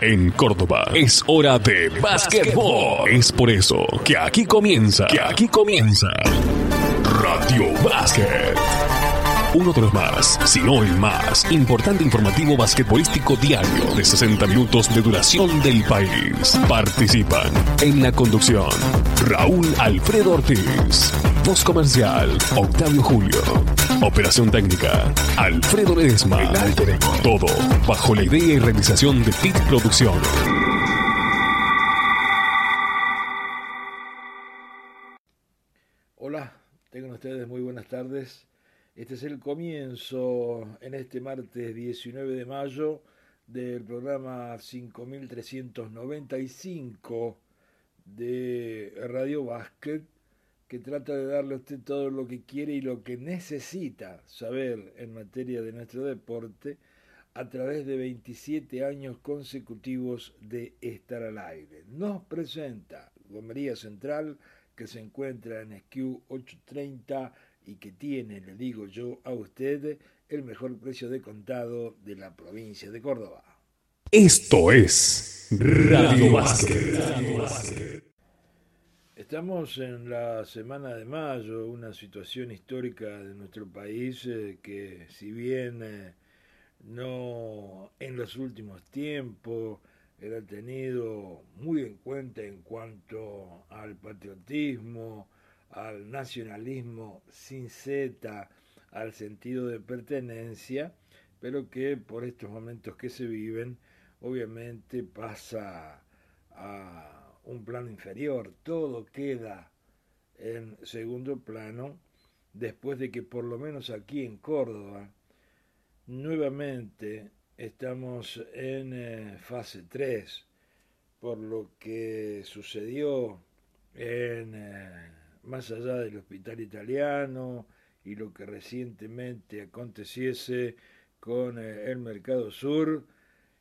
En Córdoba es hora de básquetbol. Es por eso que aquí comienza, que aquí comienza Radio Básquet. Uno de los más, si no el más, importante informativo basquetbolístico diario de 60 minutos de duración del país. Participan en la conducción Raúl Alfredo Ortiz, voz comercial Octavio Julio, operación técnica Alfredo Ledesma, todo bajo la idea y realización de PIT Producciones. Hola, tengan ustedes muy buenas tardes. Este es el comienzo en este martes 19 de mayo del programa 5395 de Radio Basket que trata de darle a usted todo lo que quiere y lo que necesita saber en materia de nuestro deporte a través de 27 años consecutivos de estar al aire. Nos presenta Gomería Central que se encuentra en SQ 830 y que tiene, le digo yo a usted, el mejor precio de contado de la provincia de Córdoba. Esto es Radio Básquet. Estamos en la semana de mayo, una situación histórica de nuestro país eh, que si bien eh, no en los últimos tiempos era tenido muy en cuenta en cuanto al patriotismo, al nacionalismo sin Z, al sentido de pertenencia, pero que por estos momentos que se viven, obviamente pasa a un plano inferior, todo queda en segundo plano, después de que por lo menos aquí en Córdoba, nuevamente estamos en eh, fase 3, por lo que sucedió en... Eh, más allá del hospital italiano y lo que recientemente aconteciese con eh, el Mercado Sur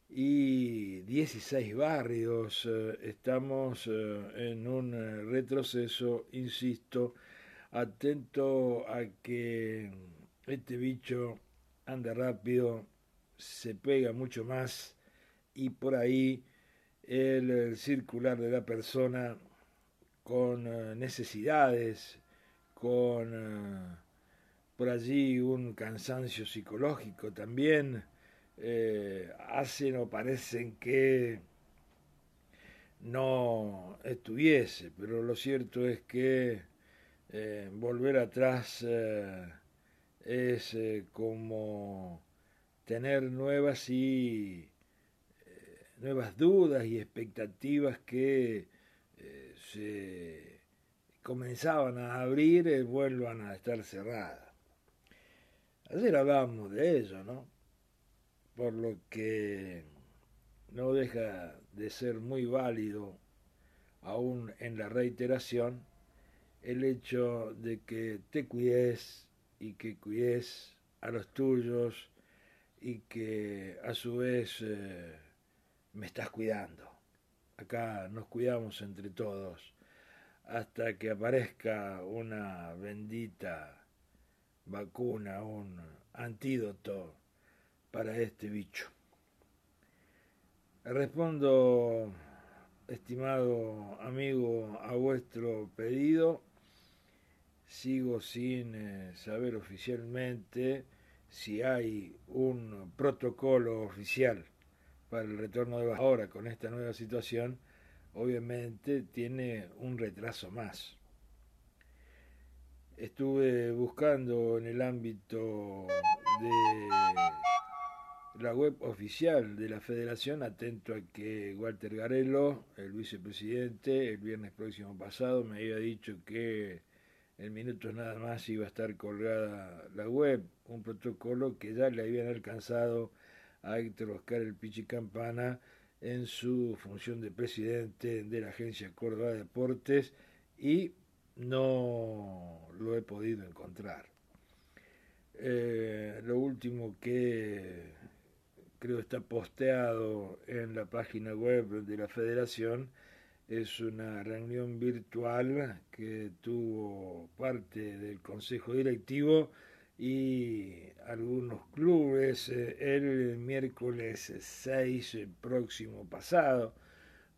y 16 barrios. Eh, estamos eh, en un retroceso, insisto, atento a que este bicho anda rápido, se pega mucho más y por ahí el circular de la persona con eh, necesidades, con eh, por allí un cansancio psicológico también, eh, hacen o parecen que no estuviese, pero lo cierto es que volver atrás es como tener nuevas y nuevas dudas y expectativas que se comenzaban a abrir y vuelvan a estar cerradas. Ayer hablábamos de ello, ¿no? Por lo que no deja de ser muy válido, aún en la reiteración, el hecho de que te cuides y que cuides a los tuyos y que a su vez eh, me estás cuidando. Acá nos cuidamos entre todos hasta que aparezca una bendita vacuna, un antídoto para este bicho. Respondo, estimado amigo, a vuestro pedido. Sigo sin eh, saber oficialmente si hay un protocolo oficial para el retorno de ahora con esta nueva situación, obviamente tiene un retraso más. Estuve buscando en el ámbito de la web oficial de la federación, atento a que Walter Garello, el vicepresidente, el viernes próximo pasado me había dicho que en minutos nada más iba a estar colgada la web, un protocolo que ya le habían alcanzado a Héctor Oscar El Pichi Campana en su función de presidente de la Agencia Córdoba de Deportes y no lo he podido encontrar. Eh, lo último que creo está posteado en la página web de la federación es una reunión virtual que tuvo parte del consejo directivo y algunos clubes el miércoles 6 próximo pasado,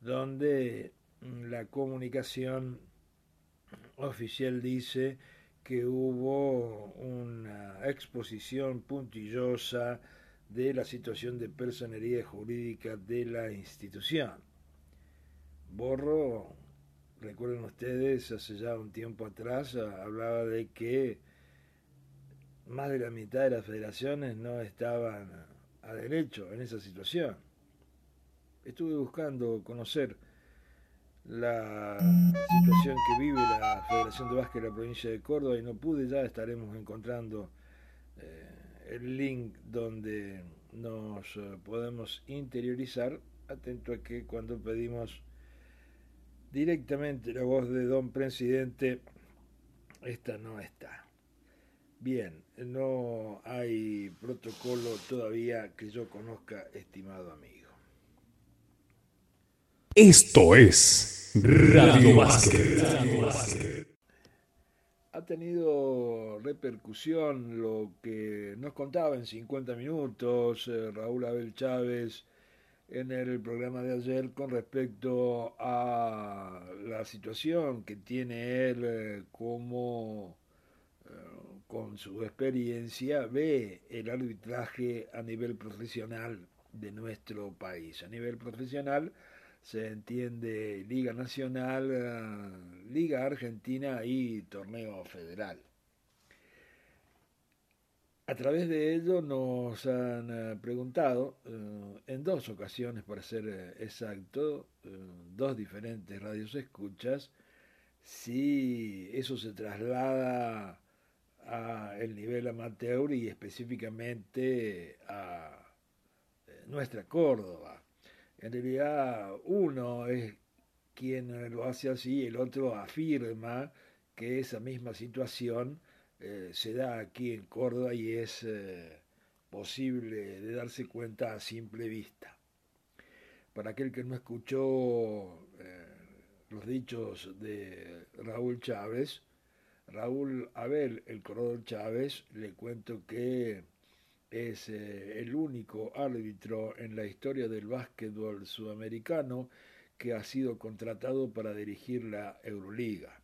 donde la comunicación oficial dice que hubo una exposición puntillosa de la situación de personería jurídica de la institución. Borro, recuerden ustedes, hace ya un tiempo atrás hablaba de que más de la mitad de las federaciones no estaban a derecho en esa situación. Estuve buscando conocer la situación que vive la Federación de Básquet de la provincia de Córdoba y no pude, ya estaremos encontrando eh, el link donde nos eh, podemos interiorizar, atento a que cuando pedimos directamente la voz de don presidente, esta no está. Bien, no hay protocolo todavía que yo conozca, estimado amigo. Esto es Radio Básquet. Ha tenido repercusión lo que nos contaba en 50 minutos eh, Raúl Abel Chávez en el programa de ayer con respecto a la situación que tiene él eh, como eh, con su experiencia ve el arbitraje a nivel profesional de nuestro país. A nivel profesional se entiende Liga Nacional, eh, Liga Argentina y Torneo Federal. A través de ello nos han eh, preguntado eh, en dos ocasiones, para ser exacto, dos diferentes radios escuchas, si eso se traslada a el nivel amateur y específicamente a nuestra Córdoba. En realidad uno es quien lo hace así, el otro afirma que esa misma situación eh, se da aquí en Córdoba y es eh, posible de darse cuenta a simple vista. Para aquel que no escuchó eh, los dichos de Raúl Chávez, Raúl Abel, el corredor Chávez, le cuento que es eh, el único árbitro en la historia del básquetbol sudamericano que ha sido contratado para dirigir la Euroliga.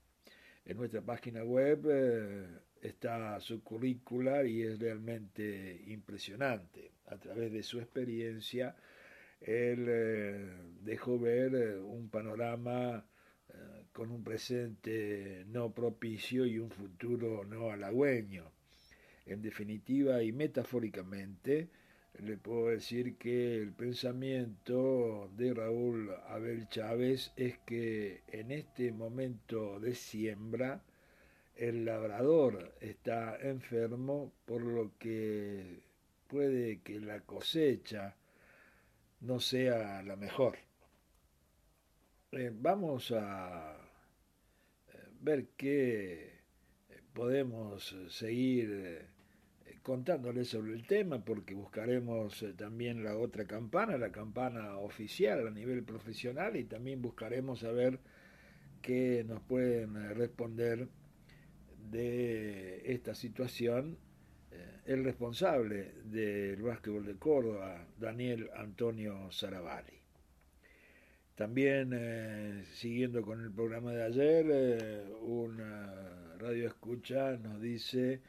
En nuestra página web eh, está su currícula y es realmente impresionante. A través de su experiencia, él eh, dejó ver un panorama con un presente no propicio y un futuro no halagüeño en definitiva y metafóricamente, le puedo decir que el pensamiento de Raúl Abel Chávez es que en este momento de siembra el labrador está enfermo, por lo que puede que la cosecha no sea la mejor. Eh, vamos a eh, ver qué podemos seguir contándoles sobre el tema porque buscaremos eh, también la otra campana, la campana oficial a nivel profesional y también buscaremos saber qué nos pueden eh, responder de esta situación eh, el responsable del básquetbol de Córdoba, Daniel Antonio Saravalli. También, siguiendo con el programa de ayer, una radio escucha nos dice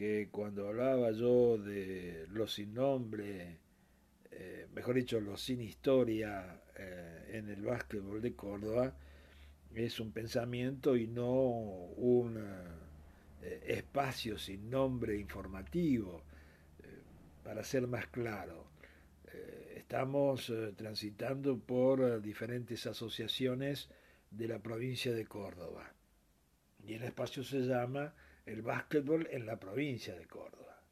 que cuando hablaba yo de los sin nombre, eh, mejor dicho, los sin historia eh, en el básquetbol de Córdoba, es un pensamiento y no un eh, espacio sin nombre informativo, para ser más claro. estamos transitando por diferentes asociaciones de la provincia de Córdoba y el espacio se llama el básquetbol en la provincia de Córdoba.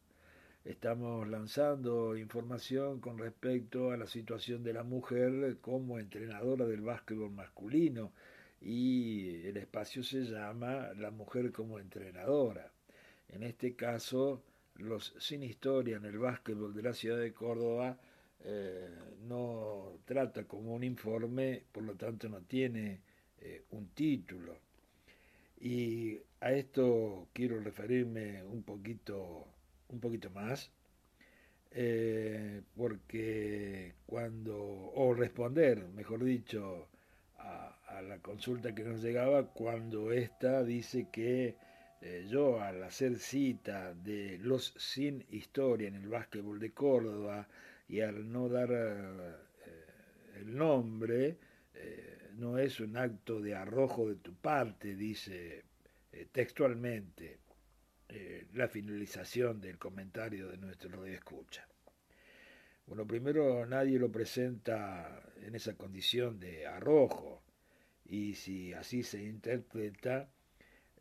Estamos lanzando información con respecto a la situación de la mujer como entrenadora del básquetbol masculino y el espacio se llama La mujer como entrenadora. En este caso, los sin historia en el básquetbol de la ciudad de Córdoba eh, no trata como un informe, por lo tanto no tiene eh, un título. Y a esto quiero referirme un poquito un poquito más, eh, porque cuando, o responder, mejor dicho, a, la consulta que nos llegaba, cuando ésta dice que eh, yo al hacer cita de los sin historia en el básquetbol de Córdoba y al no dar eh, el nombre, no es un acto de arrojo de tu parte, dice textualmente eh, la finalización del comentario de nuestro radio escucha. Bueno, primero nadie lo presenta en esa condición de arrojo y si así se interpreta,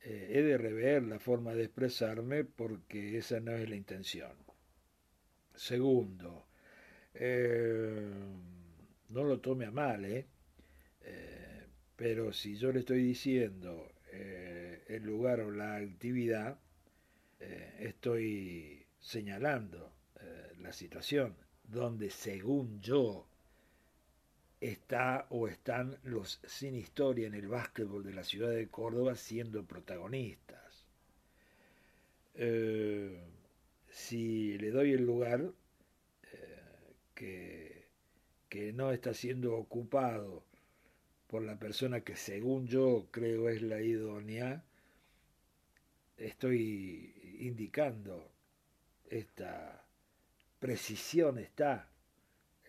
eh, he de rever la forma de expresarme porque esa no es la intención. Segundo, eh, no lo tome a mal, ¿eh? pero si yo le estoy diciendo el lugar o la actividad, eh, estoy señalando eh, la situación donde según yo está o están los sin historia en el básquetbol de la ciudad de Córdoba siendo protagonistas. Eh, si le doy el lugar que, que no está siendo ocupado por la persona que según yo creo es la idónea, estoy indicando esta precisión está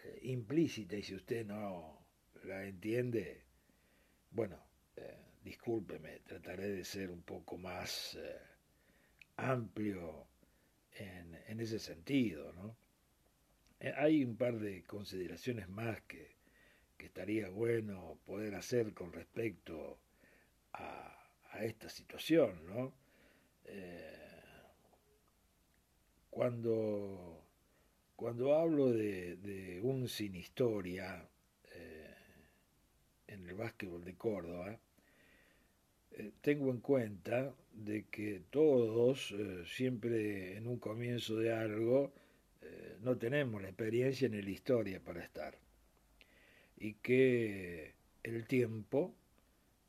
eh, implícita y si usted no la entiende, bueno, eh, discúlpeme, trataré de ser un poco más eh, amplio en, ese sentido, ¿no? hay un par de consideraciones más que, que estaría bueno poder hacer con respecto a esta situación, ¿no? Eh, cuando, cuando hablo de, un sin historia eh, en el básquetbol de Córdoba, eh, tengo en cuenta de que todos, siempre en un comienzo de algo, no tenemos la experiencia ni la historia para estar. Y que el tiempo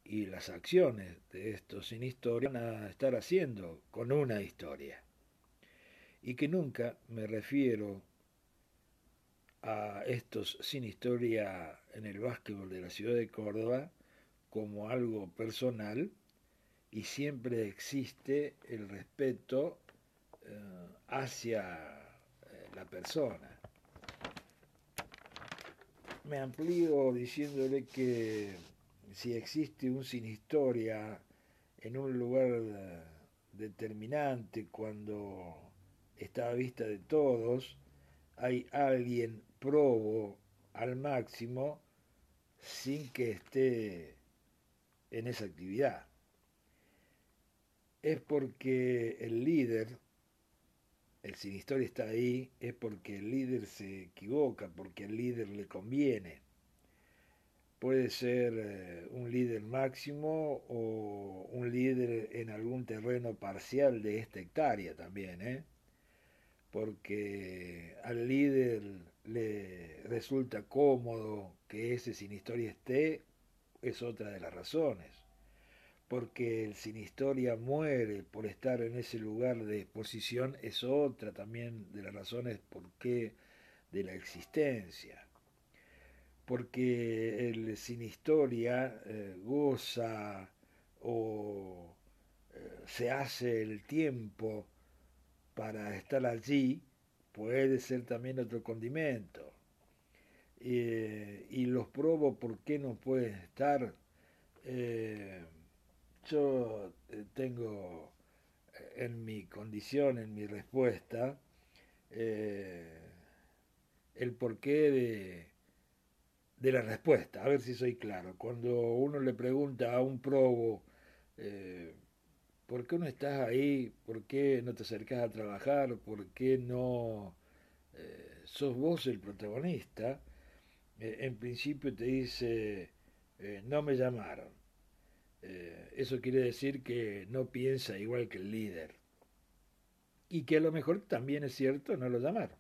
y las acciones de estos sin historia van a estar haciendo con una historia. Y que nunca me refiero a estos sin historia en el básquetbol de la ciudad de Córdoba como algo personal y siempre existe el respeto eh, hacia eh, la persona. Me amplío diciéndole que si existe un sin historia en un lugar eh, determinante cuando está a vista de todos, hay alguien probo al máximo sin que esté en esa actividad. Es porque el líder, el sin historia está ahí, es porque el líder se equivoca, porque al líder le conviene puede ser eh, un líder máximo o un líder en algún terreno parcial de esta hectárea también, ¿eh? porque al líder le resulta cómodo que ese sin historia esté, es otra de las razones, porque el sin historia muere por estar en ese lugar de exposición, es otra también de las razones por qué de la existencia porque el sin historia eh, goza o eh, se hace el tiempo para estar allí, puede ser también otro condimento. y los probo por qué no pueden estar. Eh, yo tengo en mi condición, en mi respuesta, el porqué de de la respuesta, a ver si soy claro. Cuando uno le pregunta a un probo, eh, ¿por qué no estás ahí? ¿Por qué no te acercas a trabajar? ¿Por qué no eh, sos vos el protagonista? Eh, en principio te dice, no me llamaron. eso quiere decir que no piensa igual que el líder. Y que a lo mejor también es cierto, no lo llamaron.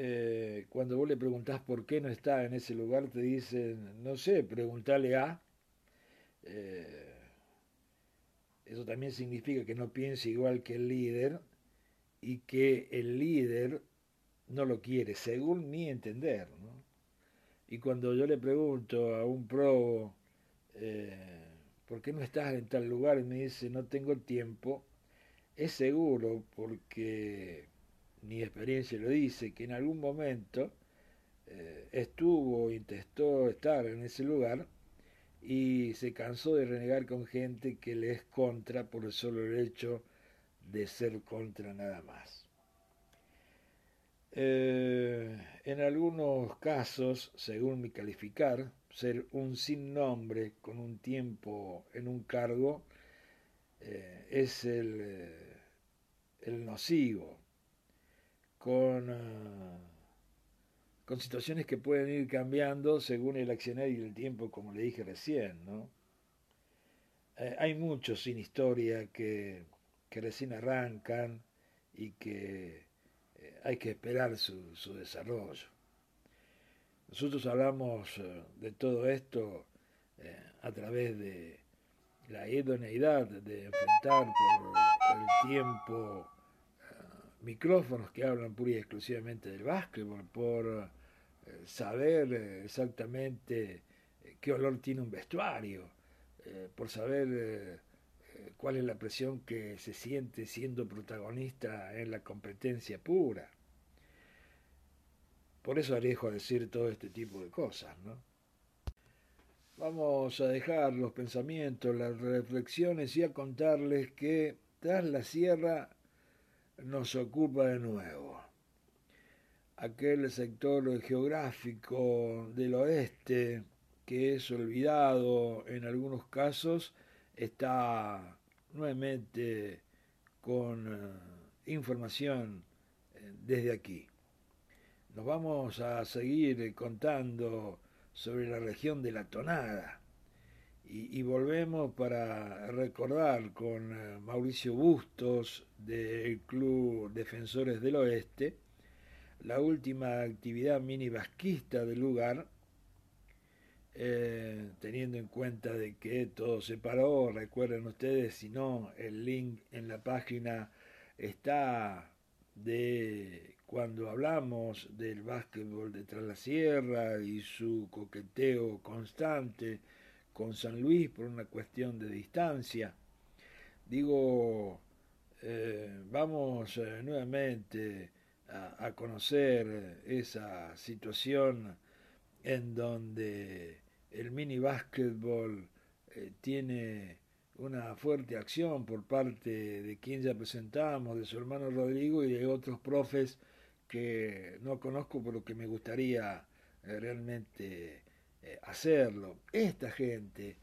Eh, cuando vos le preguntás por qué no está en ese lugar, te dicen, no sé, pregúntale a. Eh, eso también significa que no piense igual que el líder y que el líder no lo quiere, según mi entender. Y cuando yo le pregunto a un pro, eh, ¿por qué no estás en tal lugar? Y me dice, no tengo tiempo, es seguro, porque mi experiencia lo dice, que en algún momento eh, estuvo, intentó estar en ese lugar y se cansó de renegar con gente que le es contra por el solo hecho de ser contra nada más. Eh, en algunos casos, según mi calificar, ser un sin nombre con un tiempo en un cargo eh, es el, eh, el, nocivo, con, con situaciones que pueden ir cambiando según el accionar y el tiempo, como le dije recién. ¿no? hay muchos sin historia que, que recién arrancan y que hay que esperar su, su desarrollo. Nosotros hablamos eh, de todo esto eh, a través de la idoneidad de enfrentar por el tiempo eh, micrófonos que hablan pura y exclusivamente del básquetbol, por saber exactamente qué olor tiene un vestuario, por saber cuál es la presión que se siente siendo protagonista en la competencia pura. Por eso alejo a decir todo este tipo de cosas, ¿no? Vamos a dejar los pensamientos, las reflexiones y a contarles que tras la sierra nos ocupa de nuevo. Aquel sector geográfico del oeste que es olvidado en algunos casos está nuevamente con eh, información eh, desde aquí. Nos vamos a seguir contando sobre la región de la tonada y, volvemos para recordar con eh, Mauricio Bustos del Club Defensores del Oeste la última actividad mini vasquista del lugar eh, teniendo en cuenta de que todo se paró, recuerden ustedes, si no, el link en la página está de cuando hablamos del básquetbol de la Sierra y su coqueteo constante con San Luis por una cuestión de distancia. Digo, eh, vamos eh, nuevamente a, conocer esa situación en donde el mini básquetbol eh, tiene una fuerte acción por parte de quien ya presentamos, de su hermano Rodrigo y de otros profes que no conozco, pero que me gustaría eh, realmente eh, hacerlo. Esta gente,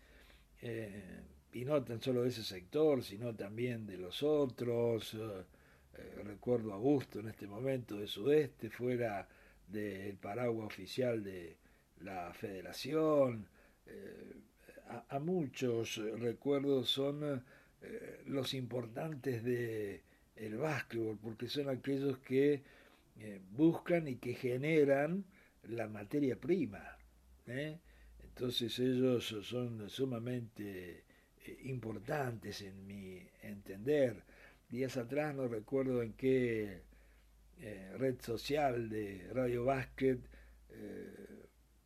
y no tan solo de ese sector, sino también de los otros, recuerdo a Augusto en este momento de Sudeste, fuera del paraguas oficial de, la federación, eh, a, muchos recuerdos son eh, los importantes de el básquetbol, porque son aquellos que eh, buscan y que generan la materia prima. Entonces ellos son sumamente importantes en mi entender. Días atrás no recuerdo en qué red social de Radio Básquet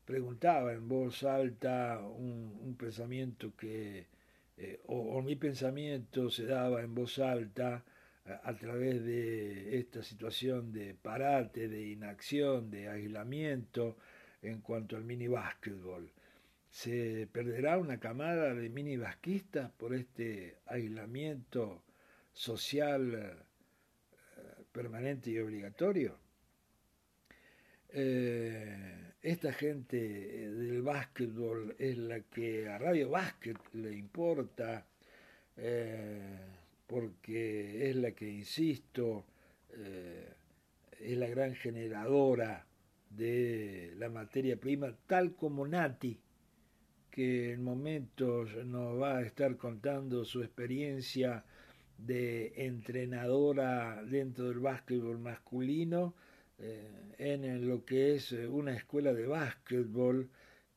preguntaba en voz alta un, pensamiento que, eh, o, mi pensamiento se daba en voz alta a, través de esta situación de parate, de inacción, de aislamiento en cuanto al mini básquetbol. ¿Se perderá una camada de mini basquistas por este aislamiento social eh, permanente y obligatorio? Eh, esta gente eh, del básquetbol es la que a Radio Básquet le importa, porque es la que, insisto, es la gran generadora de la materia prima, tal como Nati, que en momentos nos va a estar contando su experiencia de entrenadora dentro del básquetbol masculino, eh, en lo que es eh, una escuela de básquetbol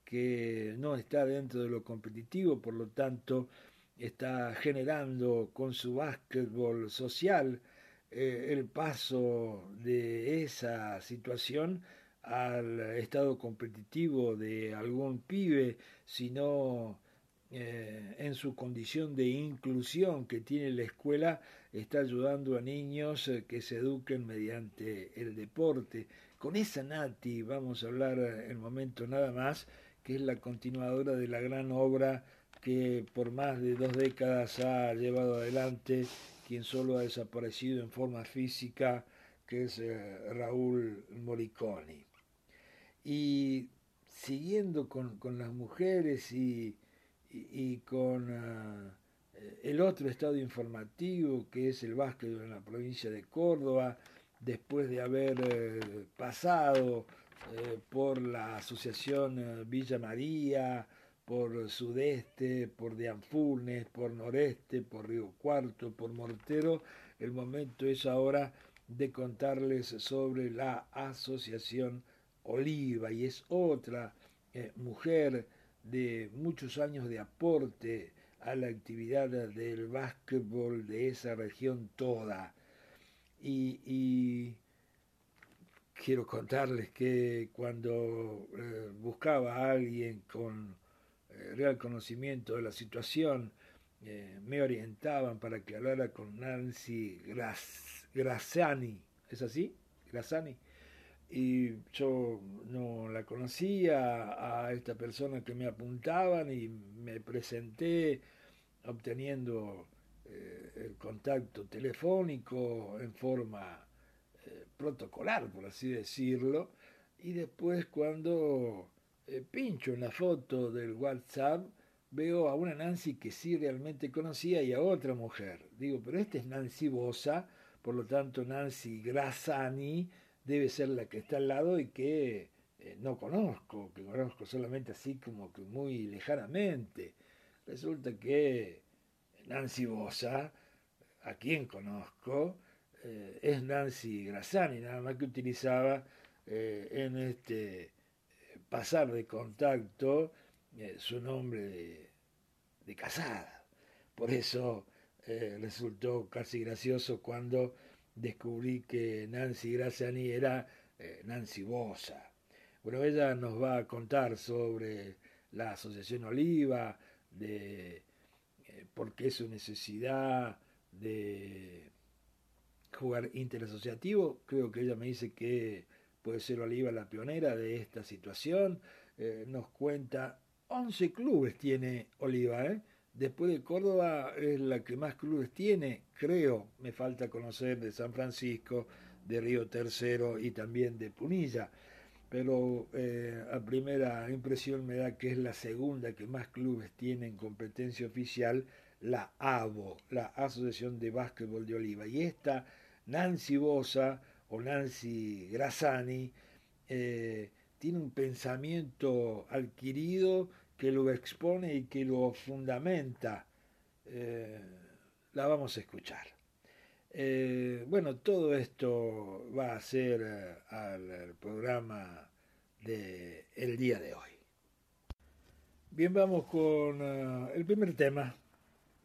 que no está dentro de lo competitivo, por lo tanto está generando con su básquetbol social el paso de esa situación al estado competitivo de algún pibe, sino eh, en su condición de inclusión que tiene la escuela, está ayudando a niños eh, que se eduquen mediante el deporte. Con esa Nati vamos a hablar en momento nada más, que es la continuadora de la gran obra que por más de dos décadas ha llevado adelante quien solo ha desaparecido en forma física, que es eh, Raúl Moriconi. Y siguiendo con, las mujeres y, con ah, el otro estado informativo que es el básquet en la provincia de Córdoba, después de haber eh, pasado eh, por la asociación eh, Villa María, por Sudeste, por Dianfurnes, por Noreste, por Río Cuarto, por Mortero, el momento es ahora de contarles sobre la asociación Oliva y es otra eh, mujer de muchos años de aporte a la actividad del básquetbol de esa región toda. Y, quiero contarles que cuando eh, buscaba a alguien con eh, real conocimiento de la situación, me orientaban para que hablara con Nancy Grassani, ¿es así? Grassani y yo no la conocía a esta persona que me apuntaban y me presenté obteniendo eh, el contacto telefónico en forma eh, protocolar, por así decirlo, y después cuando eh, pincho en la foto del WhatsApp, veo a una Nancy que sí realmente conocía y a otra mujer. Digo, pero esta es Nancy Bosa, por lo tanto Nancy Grassani, debe ser la que está al lado y que eh, no conozco, que conozco solamente así como que muy lejanamente. Resulta que Nancy Bosa, a quien conozco, eh, es Nancy Grassani, nada más que utilizaba eh, en este pasar de contacto su nombre de, de, casada. Por eso resultó casi gracioso cuando descubrí que Nancy Graciani era eh, Nancy Bosa. Bueno, ella nos va a contar sobre la Asociación Oliva, de eh, por qué su necesidad de jugar interasociativo. Creo que ella me dice que puede ser Oliva la pionera de esta situación. Eh, nos cuenta 11 clubes tiene Oliva, ¿eh? Después de Córdoba es la que más clubes tiene, creo, me falta conocer de San Francisco, de Río Tercero y también de Punilla. Pero eh, a primera impresión me da que es la segunda que más clubes tiene en competencia oficial, la ABO, la Asociación de Básquetbol de Oliva. Y esta, Nancy Bosa o Nancy Grassani, eh, tiene un pensamiento adquirido que lo expone y que lo fundamenta, eh, la vamos a escuchar. Eh, bueno, todo esto va a ser eh, al, programa del el día de hoy. Bien, vamos con el primer tema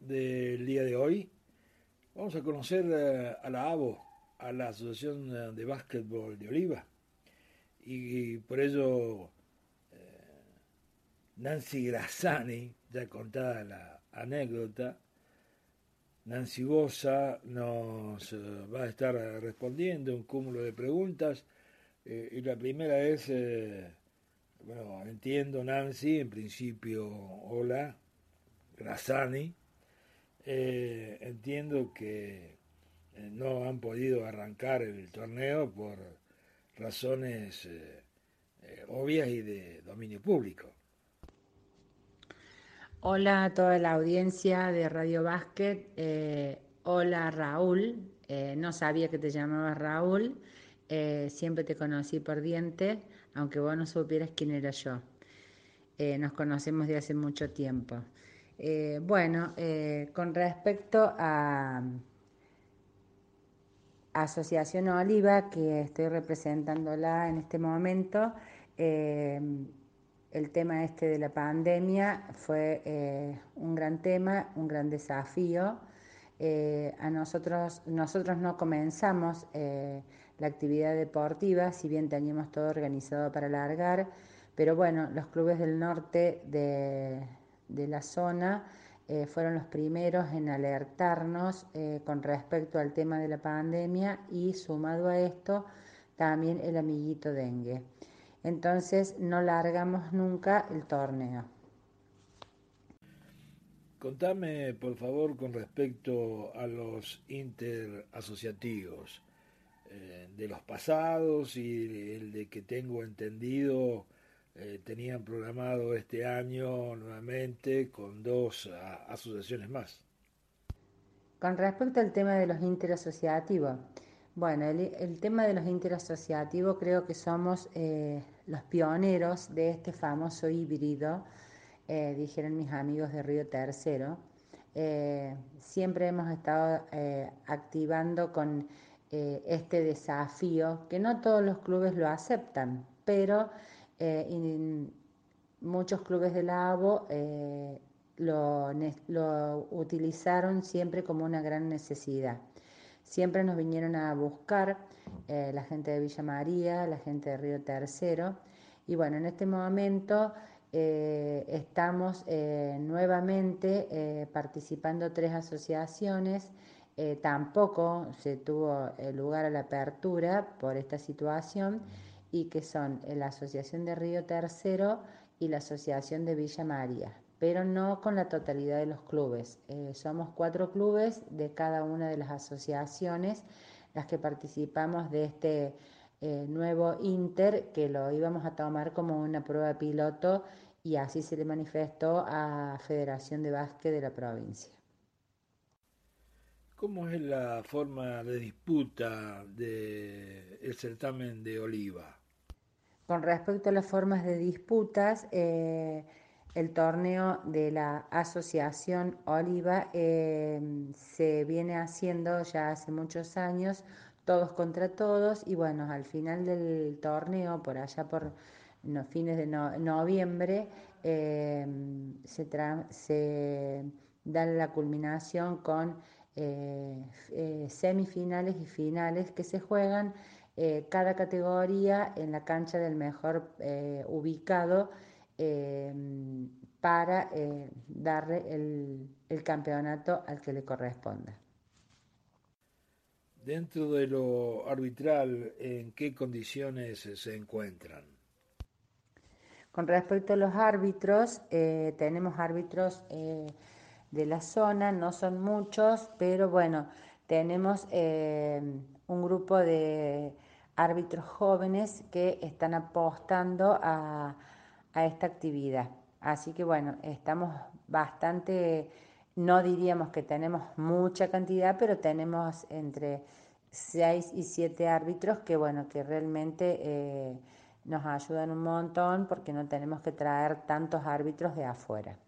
del día de hoy. Vamos a conocer a la ABO, a la Asociación de Básquetbol de Oliva. Y por ello Nancy Grassani, ya contada la anécdota, Nancy Bosa nos eh, va a estar respondiendo un cúmulo de preguntas. Eh, y la primera es, eh, bueno, entiendo Nancy, en principio, hola, Grassani. entiendo que no han podido arrancar el torneo por razones obvias y de dominio público. Hola a toda la audiencia de Radio Básquet. Eh, hola Raúl. Eh, no sabía que te llamabas Raúl. Eh, siempre te conocí por diente, aunque vos no supieras quién era yo. nos conocemos de hace mucho tiempo. bueno, con respecto a Asociación Oliva, que estoy representándola en este momento, el tema este de la pandemia fue eh, un gran tema, un gran desafío. a nosotros, nosotros no comenzamos la actividad deportiva, si bien teníamos todo organizado para largar, pero bueno, los clubes del norte de, la zona eh, fueron los primeros en alertarnos eh, con respecto al tema de la pandemia y sumado a esto también el amiguito dengue. Entonces no largamos nunca el torneo. Contame, por favor, con respecto a los interasociativos. Eh, de los pasados y el de que tengo entendido eh, tenían programado este año nuevamente con dos asociaciones más. Con respecto al tema de los interasociativos, bueno, el, tema de los interasociativos creo que somos eh, los pioneros de este famoso híbrido, dijeron mis amigos de Río Tercero. siempre hemos estado activando con eh, este desafío, que no todos los clubes lo aceptan, pero eh, muchos clubes de la ABO eh, lo, utilizaron siempre como una gran necesidad. Siempre nos vinieron a buscar la gente de Villa María, la gente de Río Tercero, y bueno, en este momento estamos nuevamente participando tres asociaciones. Eh, tampoco se tuvo eh, lugar a la apertura por esta situación y que son la Asociación de Río Tercero y la Asociación de Villa María, pero no con la totalidad de los clubes. Eh, somos cuatro clubes de cada una de las asociaciones las que participamos de este nuevo Inter que lo íbamos a tomar como una prueba piloto y así se le manifestó a Federación de Básquet de la provincia. ¿Cómo es la forma de disputa del certamen de Oliva? Con respecto a las formas de disputas, eh, el torneo de la Asociación Oliva eh, se viene haciendo ya hace muchos años, todos contra todos, y bueno, al final del torneo, por allá por los fines de noviembre, eh, se, se da la culminación con eh, eh, semifinales y finales que se juegan eh, cada categoría en la cancha del mejor ubicado para darle el, el campeonato al que le corresponda. Dentro de lo arbitral, ¿en qué condiciones se encuentran? Con respecto a los árbitros, tenemos árbitros de la zona, no son muchos, pero bueno, tenemos eh, un grupo de árbitros jóvenes que están apostando a, esta actividad. Así que bueno, estamos bastante, no diríamos que tenemos mucha cantidad, pero tenemos entre 6 y 7 árbitros que bueno, que realmente eh, nos ayudan un montón porque no tenemos que traer tantos árbitros de afuera.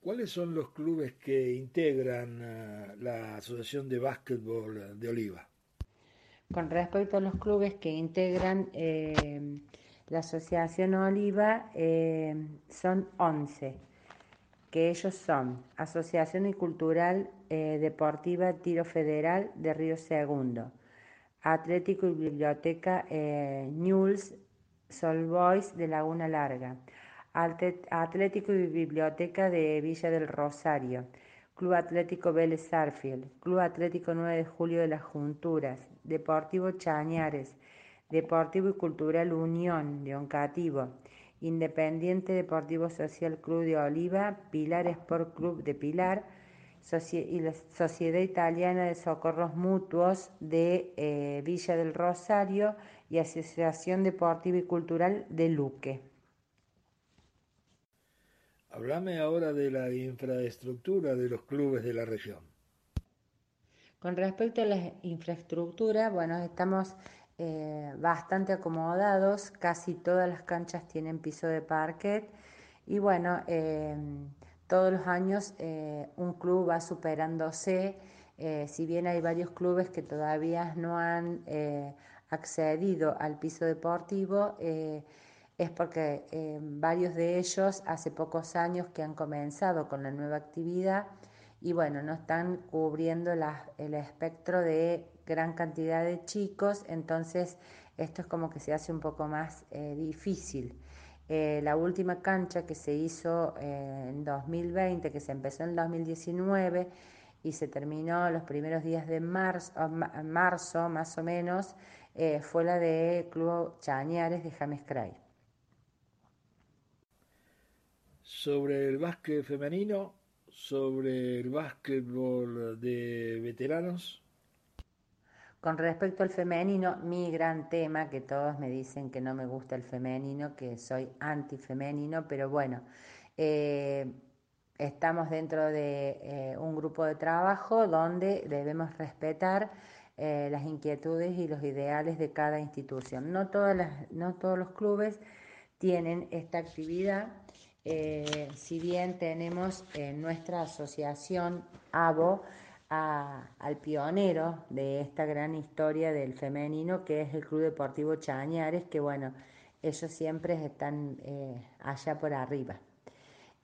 ¿Cuáles son los clubes que integran eh, la Asociación de Básquetbol de Oliva? Con respecto a los clubes que integran eh, la Asociación Oliva, eh, son 11, que ellos son Asociación y Cultural Deportiva Tiro Federal de Río Segundo, Atlético y Biblioteca Newell's Sol Boys de Laguna Larga, Atlético y Biblioteca de Villa del Rosario, Club Atlético Vélez Sarfield, Club Atlético 9 de Julio de las Junturas, Deportivo Chañares, Deportivo y Cultural Unión de Oncativo, Independiente Deportivo Social Club de Oliva, Pilar Sport Club de Pilar, Sociedad Italiana de Socorros Mutuos de eh, Villa del Rosario y Asociación Deportiva y Cultural de Luque. Háblame ahora de la infraestructura de los clubes de la región. Con respecto a la infraestructura, bueno, estamos eh, bastante acomodados, casi todas las canchas tienen piso de parquet. Y bueno, em, todos los años eh, un club va superándose, eh, si bien hay varios clubes que todavía no han accedido al piso deportivo, es porque varios de ellos hace pocos años que han comenzado con la nueva actividad y bueno, no están cubriendo el espectro de gran cantidad de chicos, entonces esto es como que se hace un poco más eh, difícil. Eh, la última cancha que se hizo en 2020, que se empezó en 2019 y se terminó los primeros días de marzo, marzo más o menos, fue la de Club Chañares de James Cray. sobre el básquet femenino, sobre el básquetbol de veteranos. Con respecto al femenino, mi gran tema, que todos me dicen que no me gusta el femenino, que soy antifemenino, pero bueno, eh, estamos dentro de eh, un grupo de trabajo donde debemos respetar eh, las inquietudes y los ideales de cada institución. No, todas las, no todos los clubes tienen esta actividad eh, si bien tenemos en nuestra asociación ABO al pionero de esta gran historia del femenino, que es el Club Deportivo Chañares, que bueno, ellos siempre están eh, allá por arriba.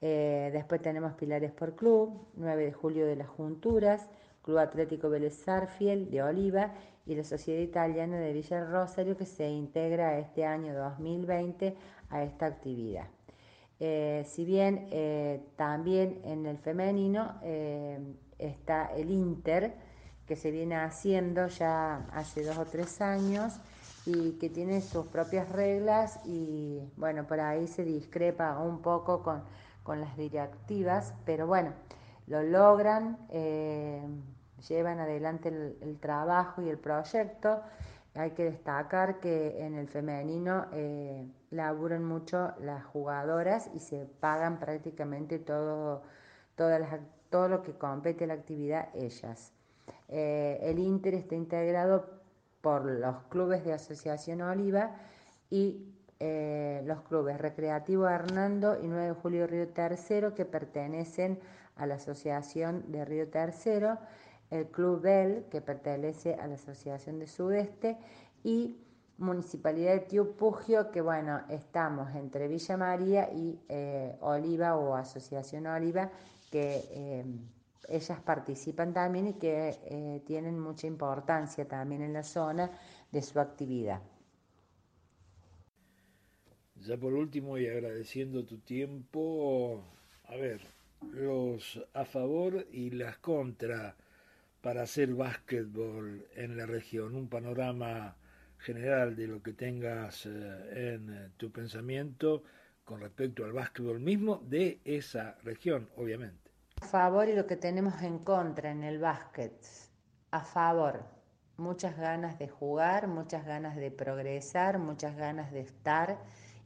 Eh, después tenemos Pilares por Club, 9 de julio de las Junturas, Club Atlético Vélez de Oliva y la Sociedad Italiana de Villa Rosario que se integra este año 2020 a esta actividad. Eh, si bien eh, también en el femenino eh, está el Inter, que se viene haciendo ya hace dos o tres años y que tiene sus propias reglas y bueno, por ahí se discrepa un poco con, las directivas, pero bueno, lo logran, llevan adelante el trabajo y el proyecto hay que destacar que en el femenino eh, laburan mucho las jugadoras y se pagan prácticamente todo, todo lo que compete la actividad ellas. Eh, el Inter está integrado por los clubes de Asociación Oliva y eh, los clubes Recreativo Hernando y 9 de Julio Río Tercero que pertenecen a la Asociación de Río Tercero el Club Bell, que pertenece a la Asociación de Sudeste, y Municipalidad de Tío Pugio, que bueno, estamos entre Villa María y eh, Oliva o Asociación Oliva, que eh, ellas participan también y que eh, tienen mucha importancia también en la zona de su actividad. Ya por último y agradeciendo tu tiempo, a ver, los a favor y las contra para hacer básquetbol en la región, un panorama general de lo que tengas eh, en eh, tu pensamiento con respecto al básquetbol mismo de esa región, obviamente. A favor y lo que tenemos en contra en el básquet. A favor, muchas ganas de jugar, muchas ganas de progresar, muchas ganas de estar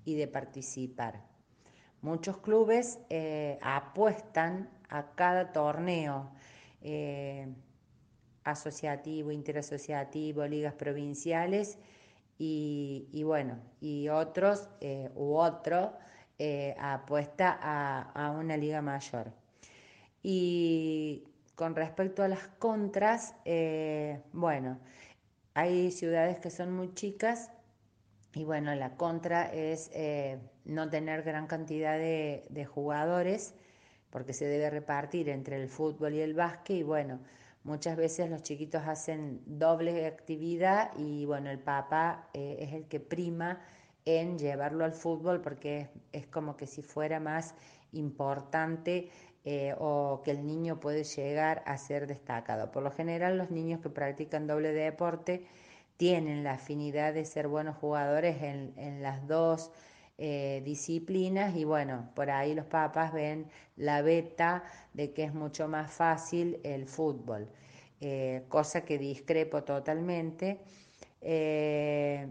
y de participar. Muchos clubes eh, apuestan a cada torneo asociativo, interasociativo, ligas provinciales y, bueno, y otros eh, u otro eh, apuesta a, una liga mayor. Y con respecto a las contras, eh, bueno, hay ciudades que son muy chicas y bueno, la contra es no tener gran cantidad de, de jugadores porque se debe repartir entre el fútbol y el básquet y bueno, Muchas veces los chiquitos hacen doble actividad y bueno, el papá eh, es el que prima en llevarlo al fútbol porque es, como que si fuera más importante eh, o que el niño puede llegar a ser destacado. Por lo general los niños que practican doble deporte tienen la afinidad de ser buenos jugadores en, en las dos eh, disciplinas y bueno, por ahí los papás ven la beta de que es mucho más fácil el fútbol, eh, cosa que discrepo totalmente. Eh,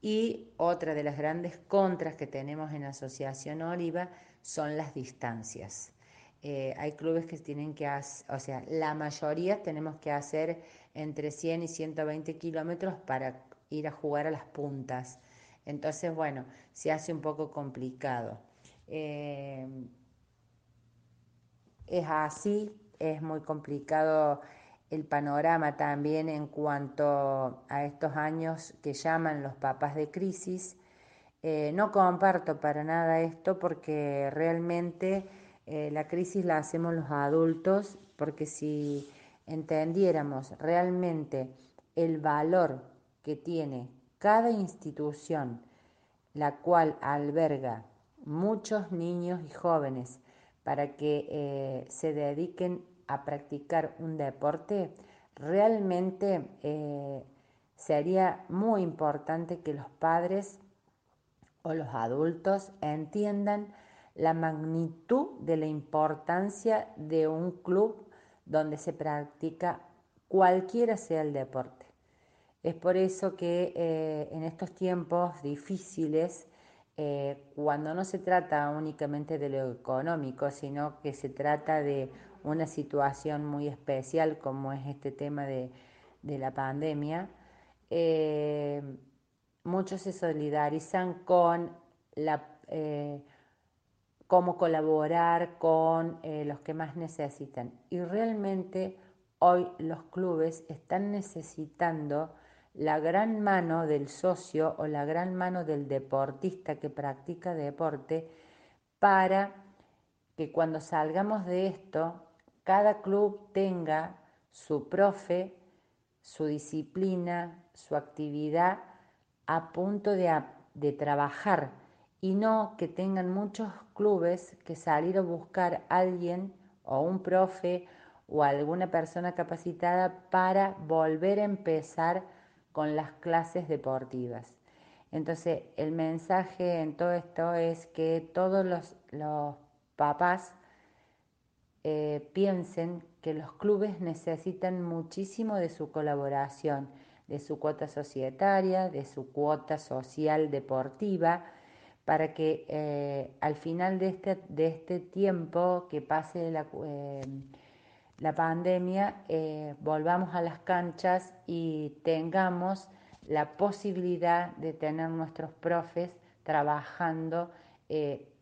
y otra de las grandes contras que tenemos en Asociación Oliva son las distancias. hay clubes que tienen que hacer, o sea, la mayoría tenemos que hacer entre 100 y 120 kilómetros para ir a jugar a las puntas. Entonces, bueno, se hace un poco complicado. Eh, es así, es muy complicado el panorama también en cuanto a estos años que llaman los papas de crisis. Eh, no comparto para nada esto porque realmente eh, la crisis la hacemos los adultos, porque si entendiéramos realmente el valor que tiene cada institución, la cual alberga muchos niños y jóvenes para que eh, se dediquen a practicar un deporte, realmente eh, sería muy importante que los padres o los adultos entiendan la magnitud de la importancia de un club donde se practica cualquiera sea el deporte. Es por eso que eh, en estos tiempos difíciles, eh, cuando no se trata únicamente de lo económico, sino que se trata de una situación muy especial como es este tema de, la pandemia, eh, muchos se solidarizan con la, cómo colaborar con los que más necesitan. Y realmente hoy los clubes están necesitando la gran mano del socio o la gran mano del deportista que practica deporte para que cuando salgamos de esto, cada club tenga su profe, su disciplina, su actividad a punto de, de trabajar y no que tengan muchos clubes que salir a buscar a alguien o un profe o alguna persona capacitada para volver a empezar con las clases deportivas. Entonces, el mensaje en todo esto es que todos los, papás eh, piensen que los clubes necesitan muchísimo de su colaboración, de su cuota societaria, de su cuota social deportiva, para que eh, al final de este, de este tiempo que pase la, eh, la pandemia, eh, volvamos a las canchas y tengamos la posibilidad de tener nuestros profes trabajando eh,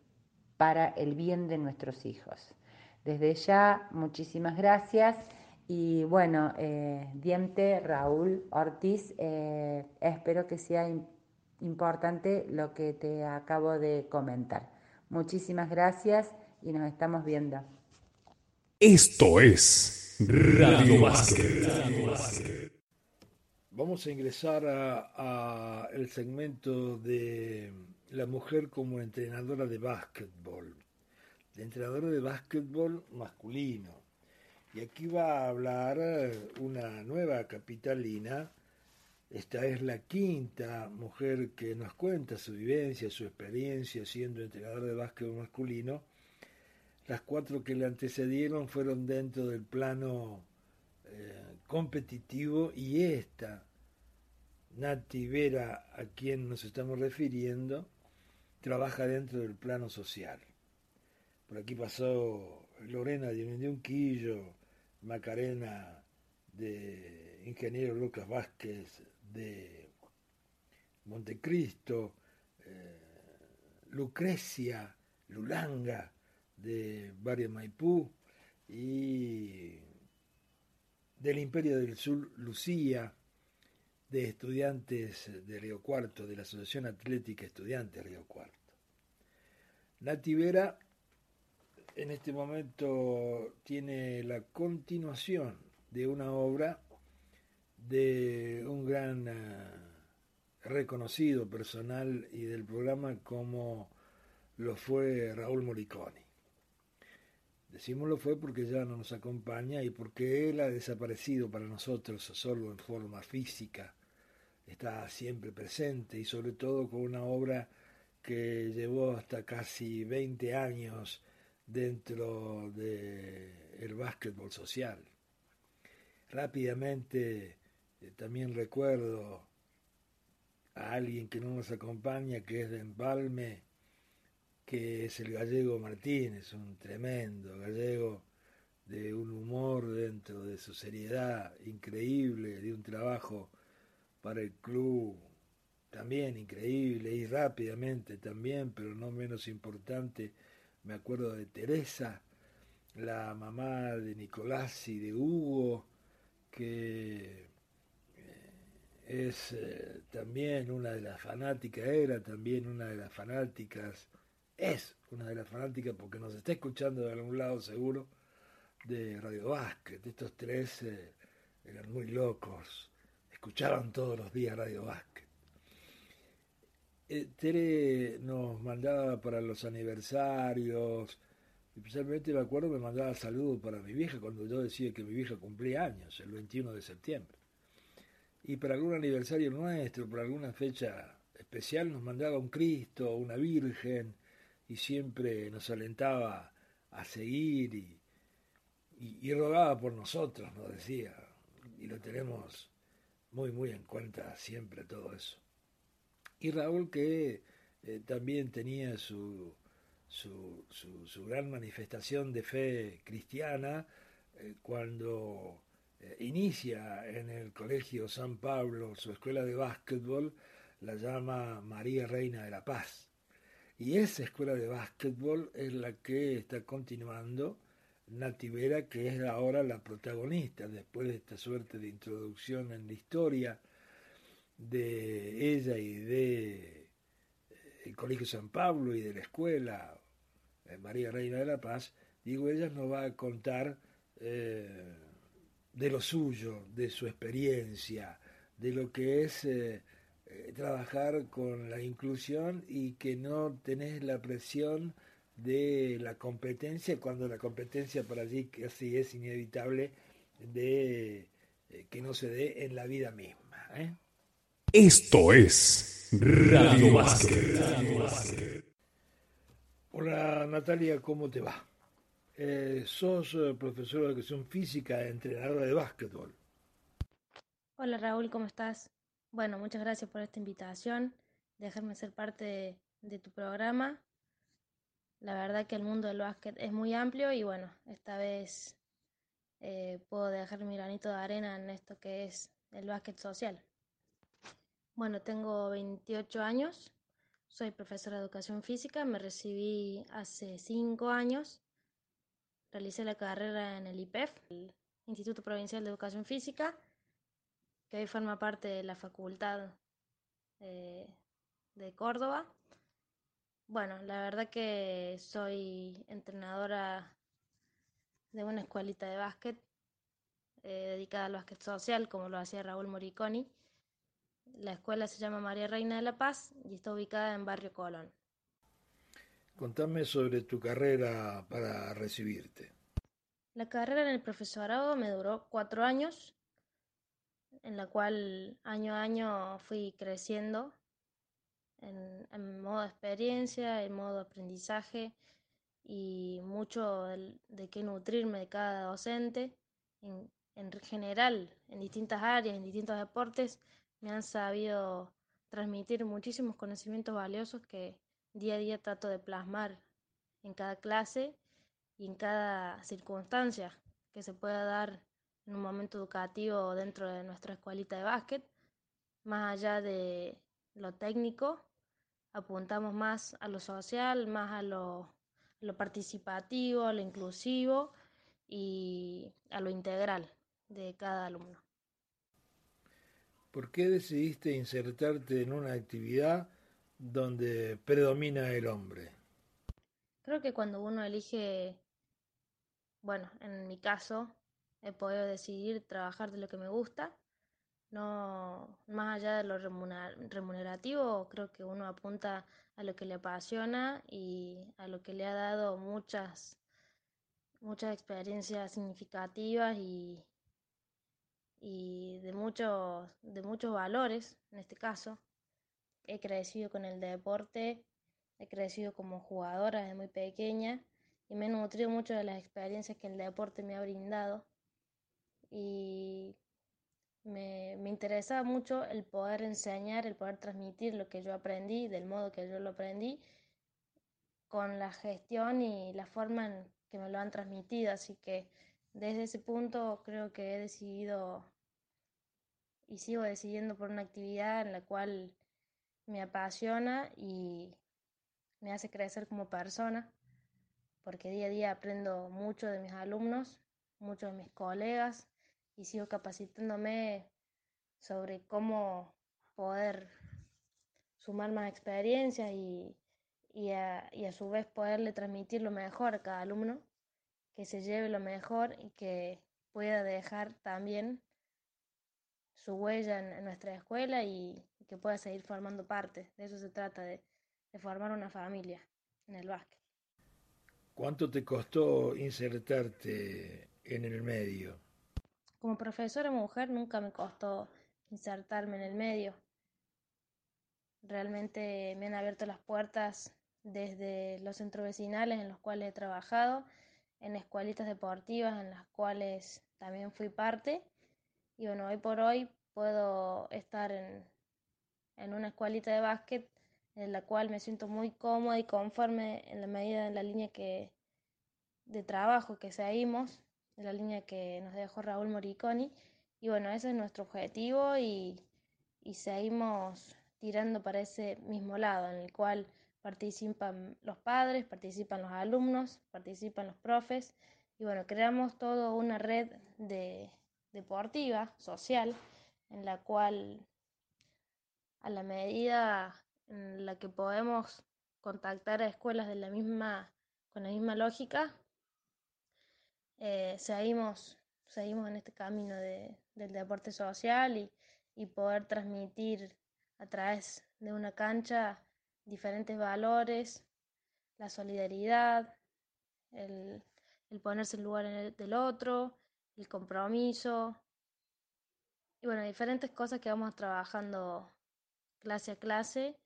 para el bien de nuestros hijos. Desde ya, muchísimas gracias. Y bueno, eh, Diente Raúl Ortiz, espero que sea importante lo que te acabo de comentar. Muchísimas gracias y nos estamos viendo. Esto es Radio Básquet. Vamos a ingresar a, el segmento de la mujer como entrenadora de básquetbol, de entrenadora de básquetbol masculino. Y aquí va a hablar una nueva capitalina. Esta es la quinta mujer que nos cuenta su vivencia, su experiencia siendo entrenadora de básquetbol masculino las cuatro que le antecedieron fueron dentro del plano eh, competitivo y esta, Nati Vera, a quien nos estamos refiriendo, trabaja dentro del plano social. Por aquí pasó Lorena de Unquillo, Macarena de Ingeniero Lucas Vázquez de Montecristo, eh, Lucrecia Lulanga de Barrio Maipú y del Imperio del Sur Lucía, de estudiantes de Río Cuarto, de la Asociación Atlética Estudiantes Río Cuarto. Nati Vera en este momento tiene la continuación de una obra de un gran eh, reconocido personal y del programa como lo fue Raúl Moriconi. Decímoslo fue porque ya no nos acompaña y porque él ha desaparecido para nosotros solo en forma física. Está siempre presente y sobre todo con una obra que llevó hasta casi 20 años dentro del el básquetbol social. Rápidamente eh, también recuerdo a alguien que no nos acompaña, que es de Empalme, que es el gallego Martínez, un tremendo gallego de un humor dentro de su seriedad increíble, de un trabajo para el club también increíble y rápidamente también, pero no menos importante, me acuerdo de Teresa, la mamá de Nicolás y de Hugo, que eh, es eh, también una de las fanáticas, era también una de las fanáticas, es una de las fanáticas porque nos está escuchando de algún lado seguro, de Radio Básquet. Estos tres eh, eran muy locos, escuchaban todos los días Radio Básquet. Eh, Tere nos mandaba para los aniversarios, especialmente me acuerdo me mandaba saludos para mi vieja cuando yo decía que mi vieja cumplía años, el 21 de septiembre. Y para algún aniversario nuestro, por alguna fecha especial, nos mandaba un Cristo, una Virgen, y siempre nos alentaba a seguir y, y, rogaba por nosotros, nos decía, y lo tenemos muy, muy en cuenta siempre todo eso. Y Raúl que eh, también tenía su, su, su, gran manifestación de fe cristiana eh, cuando eh, inicia en el Colegio San Pablo su escuela de básquetbol, la llama María Reina de la Paz. Y esa escuela de básquetbol es la que está continuando Nativera, que es ahora la protagonista, después de esta suerte de introducción en la historia de ella y de eh, Colegio San Pablo y de la escuela eh, María Reina de la Paz, digo, ella nos va a contar eh, de lo suyo, de su experiencia, de lo que es trabajar con la inclusión y que no tenés la presión de la competencia cuando la competencia para allí casi es inevitable de eh, que no se dé en la vida misma. ¿eh? Esto es Radio Básquet. Hola Natalia, ¿cómo te va? Eh, sos profesora de educación física, entrenadora de básquetbol. Hola Raúl, ¿cómo estás? Bueno, muchas gracias por esta invitación, dejarme ser parte de tu programa la verdad que el mundo del básquet es muy amplio y bueno, esta vez eh, puedo dejar mi granito de arena en esto que es el básquet social. Bueno, tengo 28 años, soy profesora de educación física, me recibí hace 5 años, realicé la carrera en el IPEF, el Instituto Provincial de Educación Física, que hoy forma parte de la Facultad eh, de Córdoba bueno, la verdad que soy entrenadora de una escuelita de básquet eh, dedicada al básquet social, como lo hacía Raúl Moriconi. La escuela se llama María Reina de la Paz y está ubicada en Barrio Colón. Contame sobre tu carrera para recibirte. La carrera en el profesorado me duró cuatro años, en la cual año a año fui creciendo en, modo experiencia, en modo aprendizaje y mucho de, qué nutrirme de cada docente. En, en general, en distintas áreas, en distintos deportes, me han sabido transmitir muchísimos conocimientos valiosos que día a día trato de plasmar en cada clase y en cada circunstancia que se pueda dar en un momento educativo dentro de nuestra escuelita de básquet, más allá de lo técnico, apuntamos más a lo social, más a lo, participativo, a lo inclusivo y a lo integral de cada alumno. ¿Por qué decidiste insertarte en una actividad donde predomina el hombre? Creo que cuando uno elige, bueno, en mi caso, he podido decidir trabajar de lo que me gusta no, más allá de lo remunerativo, creo que uno apunta a lo que le apasiona y a lo que le ha dado muchas, muchas experiencias significativas y, y de, muchos, de muchos valores, en este caso. He crecido con el deporte, he crecido como jugadora desde muy pequeña y me he nutrido mucho de las experiencias que el deporte me ha brindado. Y me, me interesaba mucho el poder enseñar, el poder transmitir lo que yo aprendí, del modo que yo lo aprendí, con la gestión y la forma en que me lo han transmitido. Así que desde ese punto creo que he decidido y sigo decidiendo por una actividad en la cual me apasiona y me hace crecer como persona, porque día a día aprendo mucho de mis alumnos, mucho de mis colegas y sigo capacitándome sobre cómo poder sumar más experiencias y, y, a, y a su vez poderle transmitir lo mejor a cada alumno, que se lleve lo mejor y que pueda dejar también su huella en, nuestra escuela y, y que pueda seguir formando parte. De eso se trata, de, de formar una familia en el básquet. ¿Cuánto te costó insertarte en el medio? Como profesora mujer nunca me costó insertarme en el medio. Realmente me han abierto las puertas desde los centros vecinales en los cuales he trabajado, en escuelitas deportivas en las cuales también fui parte. Y bueno, hoy por hoy puedo estar en, en una escuelita de básquet en la cual me siento muy cómoda y conforme en la medida de la línea que, de trabajo que seguimos, en la línea que nos dejó Raúl Moriconi. Y bueno, ese es nuestro objetivo y, y seguimos tirando para ese mismo lado, en el cual participan los padres, participan los alumnos, participan los profes y bueno, creamos toda una red de, deportiva, social, en la cual a la medida en la que podemos contactar a escuelas de la misma, con la misma lógica, eh, seguimos, seguimos en este camino de, del deporte social y, y poder transmitir a través de una cancha diferentes valores, la solidaridad, el, ponerse en lugar del otro, el compromiso. Y bueno, diferentes cosas que vamos trabajando clase a clase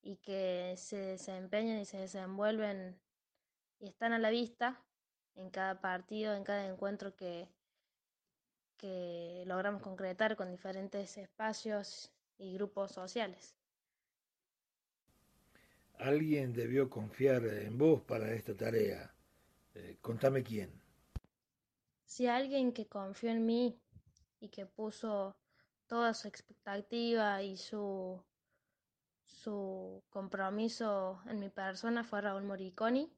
y que se desempeñan y se desenvuelven y están a la vista en cada partido, en cada encuentro que, que logramos concretar con diferentes espacios y grupos sociales. Alguien debió confiar en vos para esta tarea. Eh, contame quién. Si alguien que confió en mí y que puso toda su expectativa y su, su compromiso en mi persona fue Raúl Moriconi,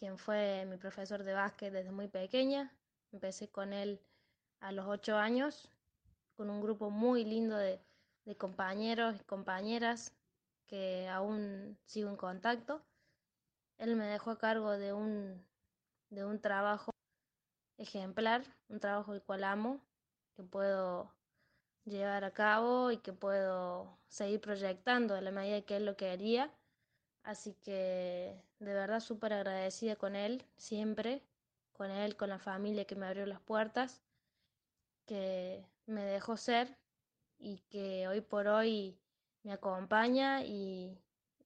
quien fue mi profesor de básquet desde muy pequeña. Empecé con él a los ocho años, con un grupo muy lindo de, compañeros y compañeras que aún sigo en contacto. Él me dejó a cargo de un, de un trabajo ejemplar, un trabajo el cual amo, que puedo llevar a cabo y que puedo seguir proyectando a la medida que él lo quería. Así que de verdad súper agradecida con él, siempre, con él, con la familia que me abrió las puertas, que me dejó ser y que hoy por hoy me acompaña y,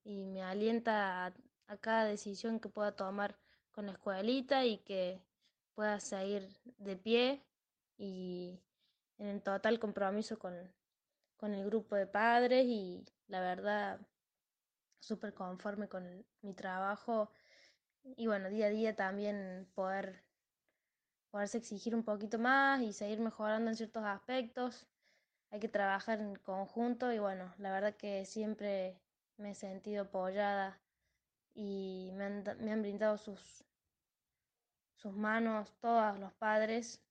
me alienta a, cada decisión que pueda tomar con la escuelita y que pueda seguir de pie y en total compromiso con, con el grupo de padres y la verdad súper conforme con mi trabajo y bueno, día a día también poder poderse exigir un poquito más y seguir mejorando en ciertos aspectos. Hay que trabajar en conjunto y bueno, la verdad que siempre me he sentido apoyada y me han, me han brindado sus, sus manos todos los padres,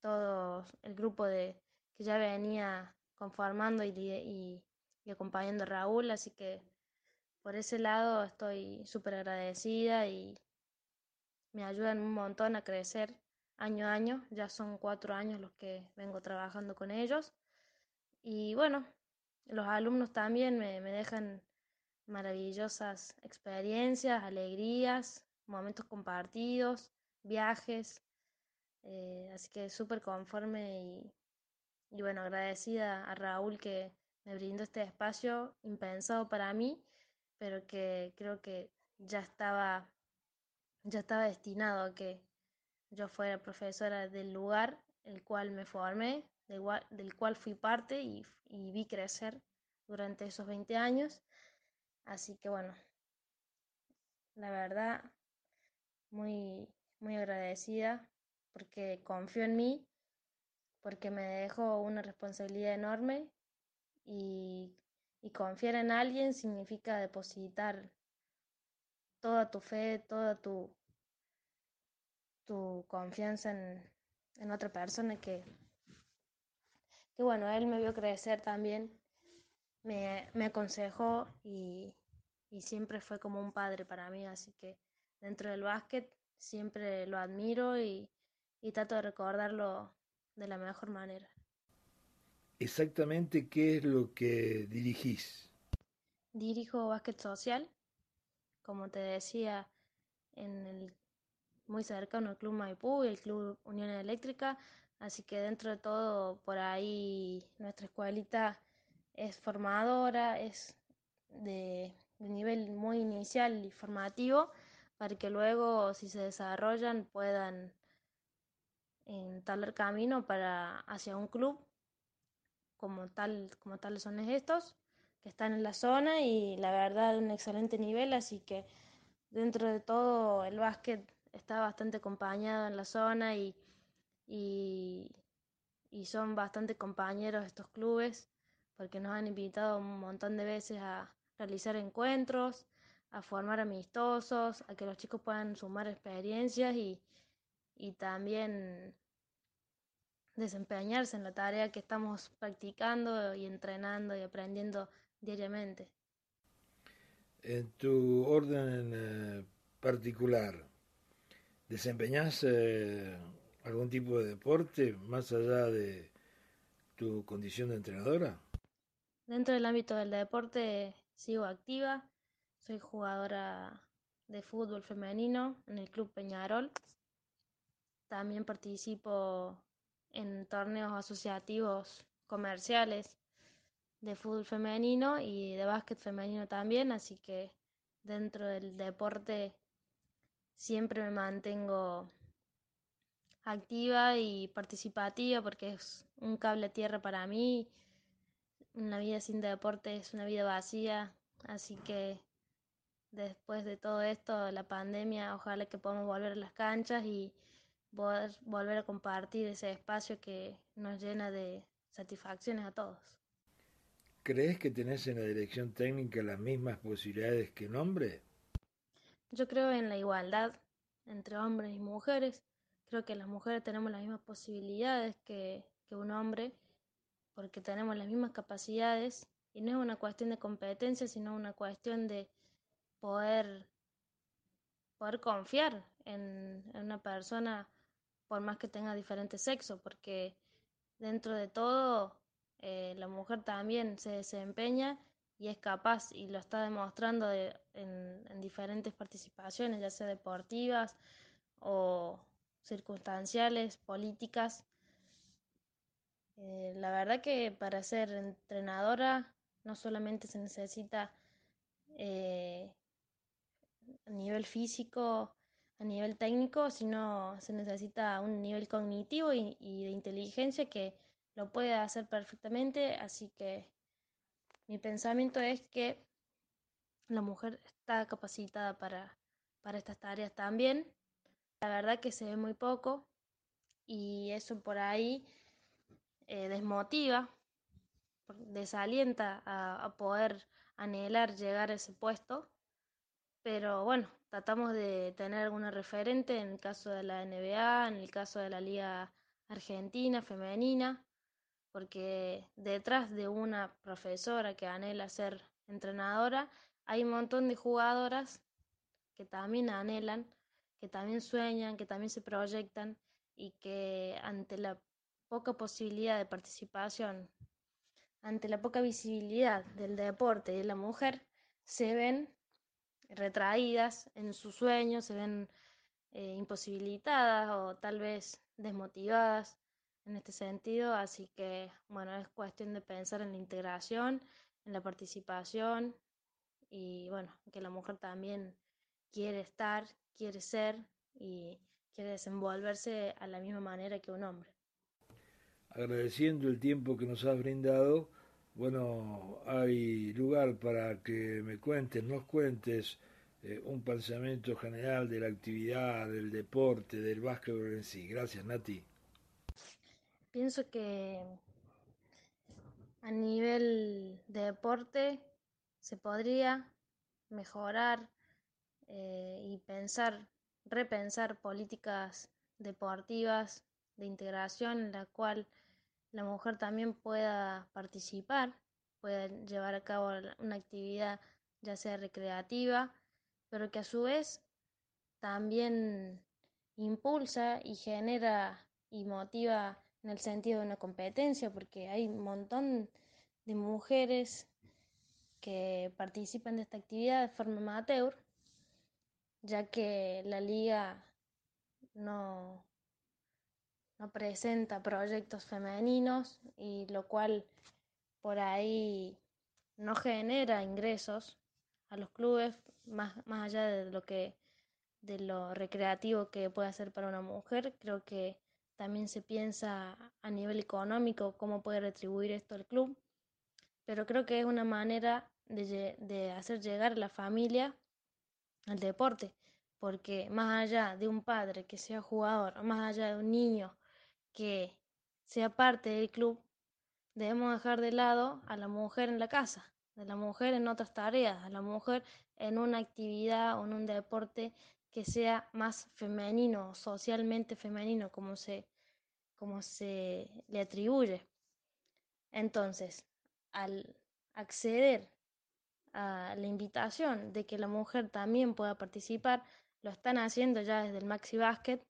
todo el grupo de que ya venía conformando y, y, y acompañando a Raúl, así que por ese lado estoy súper agradecida y me ayudan un montón a crecer año a año. Ya son cuatro años los que vengo trabajando con ellos. Y bueno, los alumnos también me, me dejan maravillosas experiencias, alegrías, momentos compartidos, viajes. Eh, así que súper conforme y, y bueno, agradecida a Raúl que me brindó este espacio impensado para mí, pero que creo que ya estaba, ya estaba destinado a que yo fuera profesora del lugar el cual me formé, del cual, fui parte y, y, vi crecer durante esos 20 años. Así que bueno, la verdad, muy, muy agradecida porque confió en mí, porque me dejó una responsabilidad enorme y, y confiar en alguien significa depositar toda tu fe, toda tu, tu confianza en, en otra persona que, que bueno, él me vio crecer también, me, me aconsejó y, y siempre fue como un padre para mí, así que dentro del básquet siempre lo admiro y, y trato de recordarlo de la mejor manera. Exactamente qué es lo que dirigís. Dirijo básquet social, como te decía, en el muy cercano al Club Maipú y el Club Unión Eléctrica, así que dentro de todo por ahí nuestra escuelita es formadora, es de, nivel muy inicial y formativo, para que luego si se desarrollan puedan entablar camino para hacia un club como tal como tales son estos que están en la zona y la verdad un excelente nivel así que dentro de todo el básquet está bastante acompañado en la zona y, y, y son bastante compañeros estos clubes porque nos han invitado un montón de veces a realizar encuentros, a formar amistosos, a que los chicos puedan sumar experiencias y, y también desempeñarse en la tarea que estamos practicando y entrenando y aprendiendo diariamente. En tu orden eh, particular, ¿desempeñas eh, algún tipo de deporte más allá de tu condición de entrenadora? Dentro del ámbito del deporte sigo activa, soy jugadora de fútbol femenino en el Club Peñarol. También participo en torneos asociativos comerciales de fútbol femenino y de básquet femenino también, así que dentro del deporte siempre me mantengo activa y participativa porque es un cable a tierra para mí. Una vida sin deporte es una vida vacía, así que después de todo esto, la pandemia, ojalá que podamos volver a las canchas y poder volver a compartir ese espacio que nos llena de satisfacciones a todos. ¿Crees que tenés en la dirección técnica las mismas posibilidades que un hombre? Yo creo en la igualdad entre hombres y mujeres. Creo que las mujeres tenemos las mismas posibilidades que, que un hombre porque tenemos las mismas capacidades y no es una cuestión de competencia, sino una cuestión de poder, poder confiar en, en una persona por más que tenga diferente sexo, porque dentro de todo eh, la mujer también se desempeña y es capaz y lo está demostrando de, en, en, diferentes participaciones, ya sea deportivas o circunstanciales, políticas. Eh, la verdad que para ser entrenadora no solamente se necesita eh, a nivel físico, a nivel técnico, sino se necesita un nivel cognitivo y, y de inteligencia que lo puede hacer perfectamente, así que mi pensamiento es que la mujer está capacitada para, para estas tareas también. La verdad que se ve muy poco y eso por ahí eh, desmotiva, desalienta a, a poder anhelar llegar a ese puesto. Pero bueno, tratamos de tener alguna referente en el caso de la NBA, en el caso de la Liga Argentina Femenina, porque detrás de una profesora que anhela ser entrenadora, hay un montón de jugadoras que también anhelan, que también sueñan, que también se proyectan y que ante la poca posibilidad de participación, ante la poca visibilidad del deporte y de la mujer, se ven retraídas en sus sueños, se ven eh, imposibilitadas o tal vez desmotivadas en este sentido. Así que, bueno, es cuestión de pensar en la integración, en la participación y, bueno, que la mujer también quiere estar, quiere ser y quiere desenvolverse a la misma manera que un hombre. Agradeciendo el tiempo que nos has brindado, bueno, hay lugar para que me cuentes, nos cuentes eh, un pensamiento general de la actividad, del deporte, del básquetbol en sí. Gracias, Nati. Pienso que a nivel de deporte se podría mejorar eh, y pensar, repensar políticas deportivas de integración en la cual la mujer también pueda participar, pueda llevar a cabo una actividad ya sea recreativa, pero que a su vez también impulsa y genera y motiva en el sentido de una competencia, porque hay un montón de mujeres que participan de esta actividad de forma amateur, ya que la liga no, no presenta proyectos femeninos y lo cual por ahí no genera ingresos a los clubes más, más allá de lo que de lo recreativo que puede hacer para una mujer. Creo que también se piensa a nivel económico cómo puede retribuir esto al club pero creo que es una manera de, de hacer llegar a la familia al deporte porque más allá de un padre que sea jugador más allá de un niño que sea parte del club debemos dejar de lado a la mujer en la casa, de la mujer en otras tareas, a la mujer en una actividad o en un deporte que sea más femenino, socialmente femenino, como se, como se le atribuye. Entonces, al acceder a la invitación de que la mujer también pueda participar, lo están haciendo ya desde el Maxi Basket.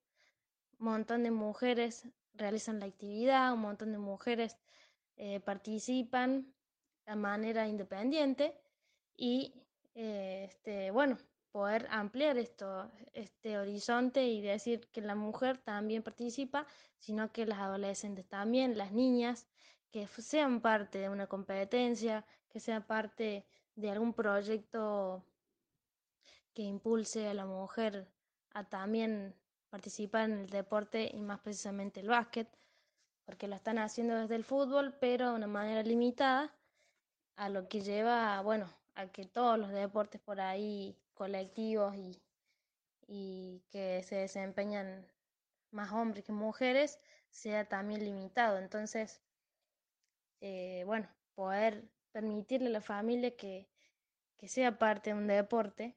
Un montón de mujeres realizan la actividad, un montón de mujeres eh, participan de manera independiente y eh, este, bueno, poder ampliar esto, este horizonte y decir que la mujer también participa, sino que las adolescentes también, las niñas, que sean parte de una competencia, que sean parte de algún proyecto que impulse a la mujer a también participar en el deporte y más precisamente el básquet porque lo están haciendo desde el fútbol, pero de una manera limitada, a lo que lleva, bueno, a que todos los deportes por ahí colectivos y, y que se desempeñan más hombres que mujeres sea también limitado. Entonces, eh, bueno, poder permitirle a la familia que, que sea parte de un deporte,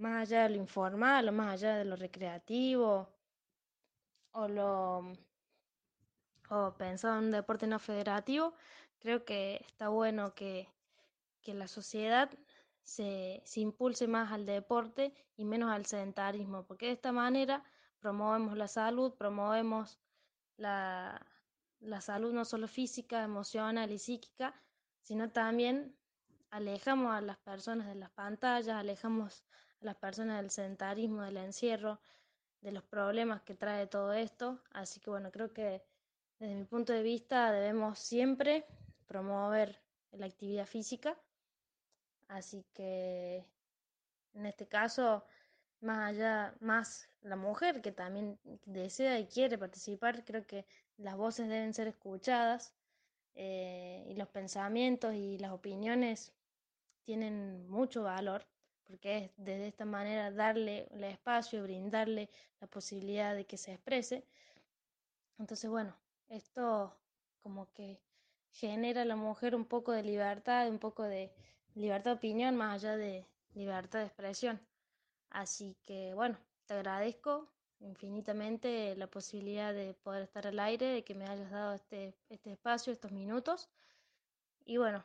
más allá de lo informal o más allá de lo recreativo o lo o pensado en un deporte no federativo, creo que está bueno que, que la sociedad se, se, impulse más al deporte y menos al sedentarismo, porque de esta manera promovemos la salud, promovemos la, la salud no solo física, emocional y psíquica, sino también alejamos a las personas de las pantallas, alejamos las personas del sedentarismo, del encierro, de los problemas que trae todo esto. Así que bueno, creo que desde mi punto de vista, debemos siempre promover la actividad física. Así que en este caso, más allá, más la mujer que también desea y quiere participar, creo que las voces deben ser escuchadas eh, y los pensamientos y las opiniones tienen mucho valor porque es de esta manera darle el espacio, brindarle la posibilidad de que se exprese. Entonces, bueno, esto como que genera a la mujer un poco de libertad, un poco de libertad de opinión más allá de libertad de expresión. Así que bueno, te agradezco infinitamente la posibilidad de poder estar al aire, de que me hayas dado este, este espacio, estos minutos. Y bueno,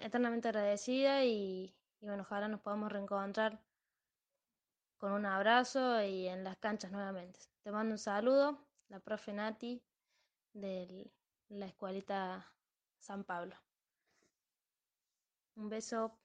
eternamente agradecida y, y bueno, ojalá nos podamos reencontrar con un abrazo y en las canchas nuevamente. Te mando un saludo, la profe Nati de la escuelita San Pablo. Un beso.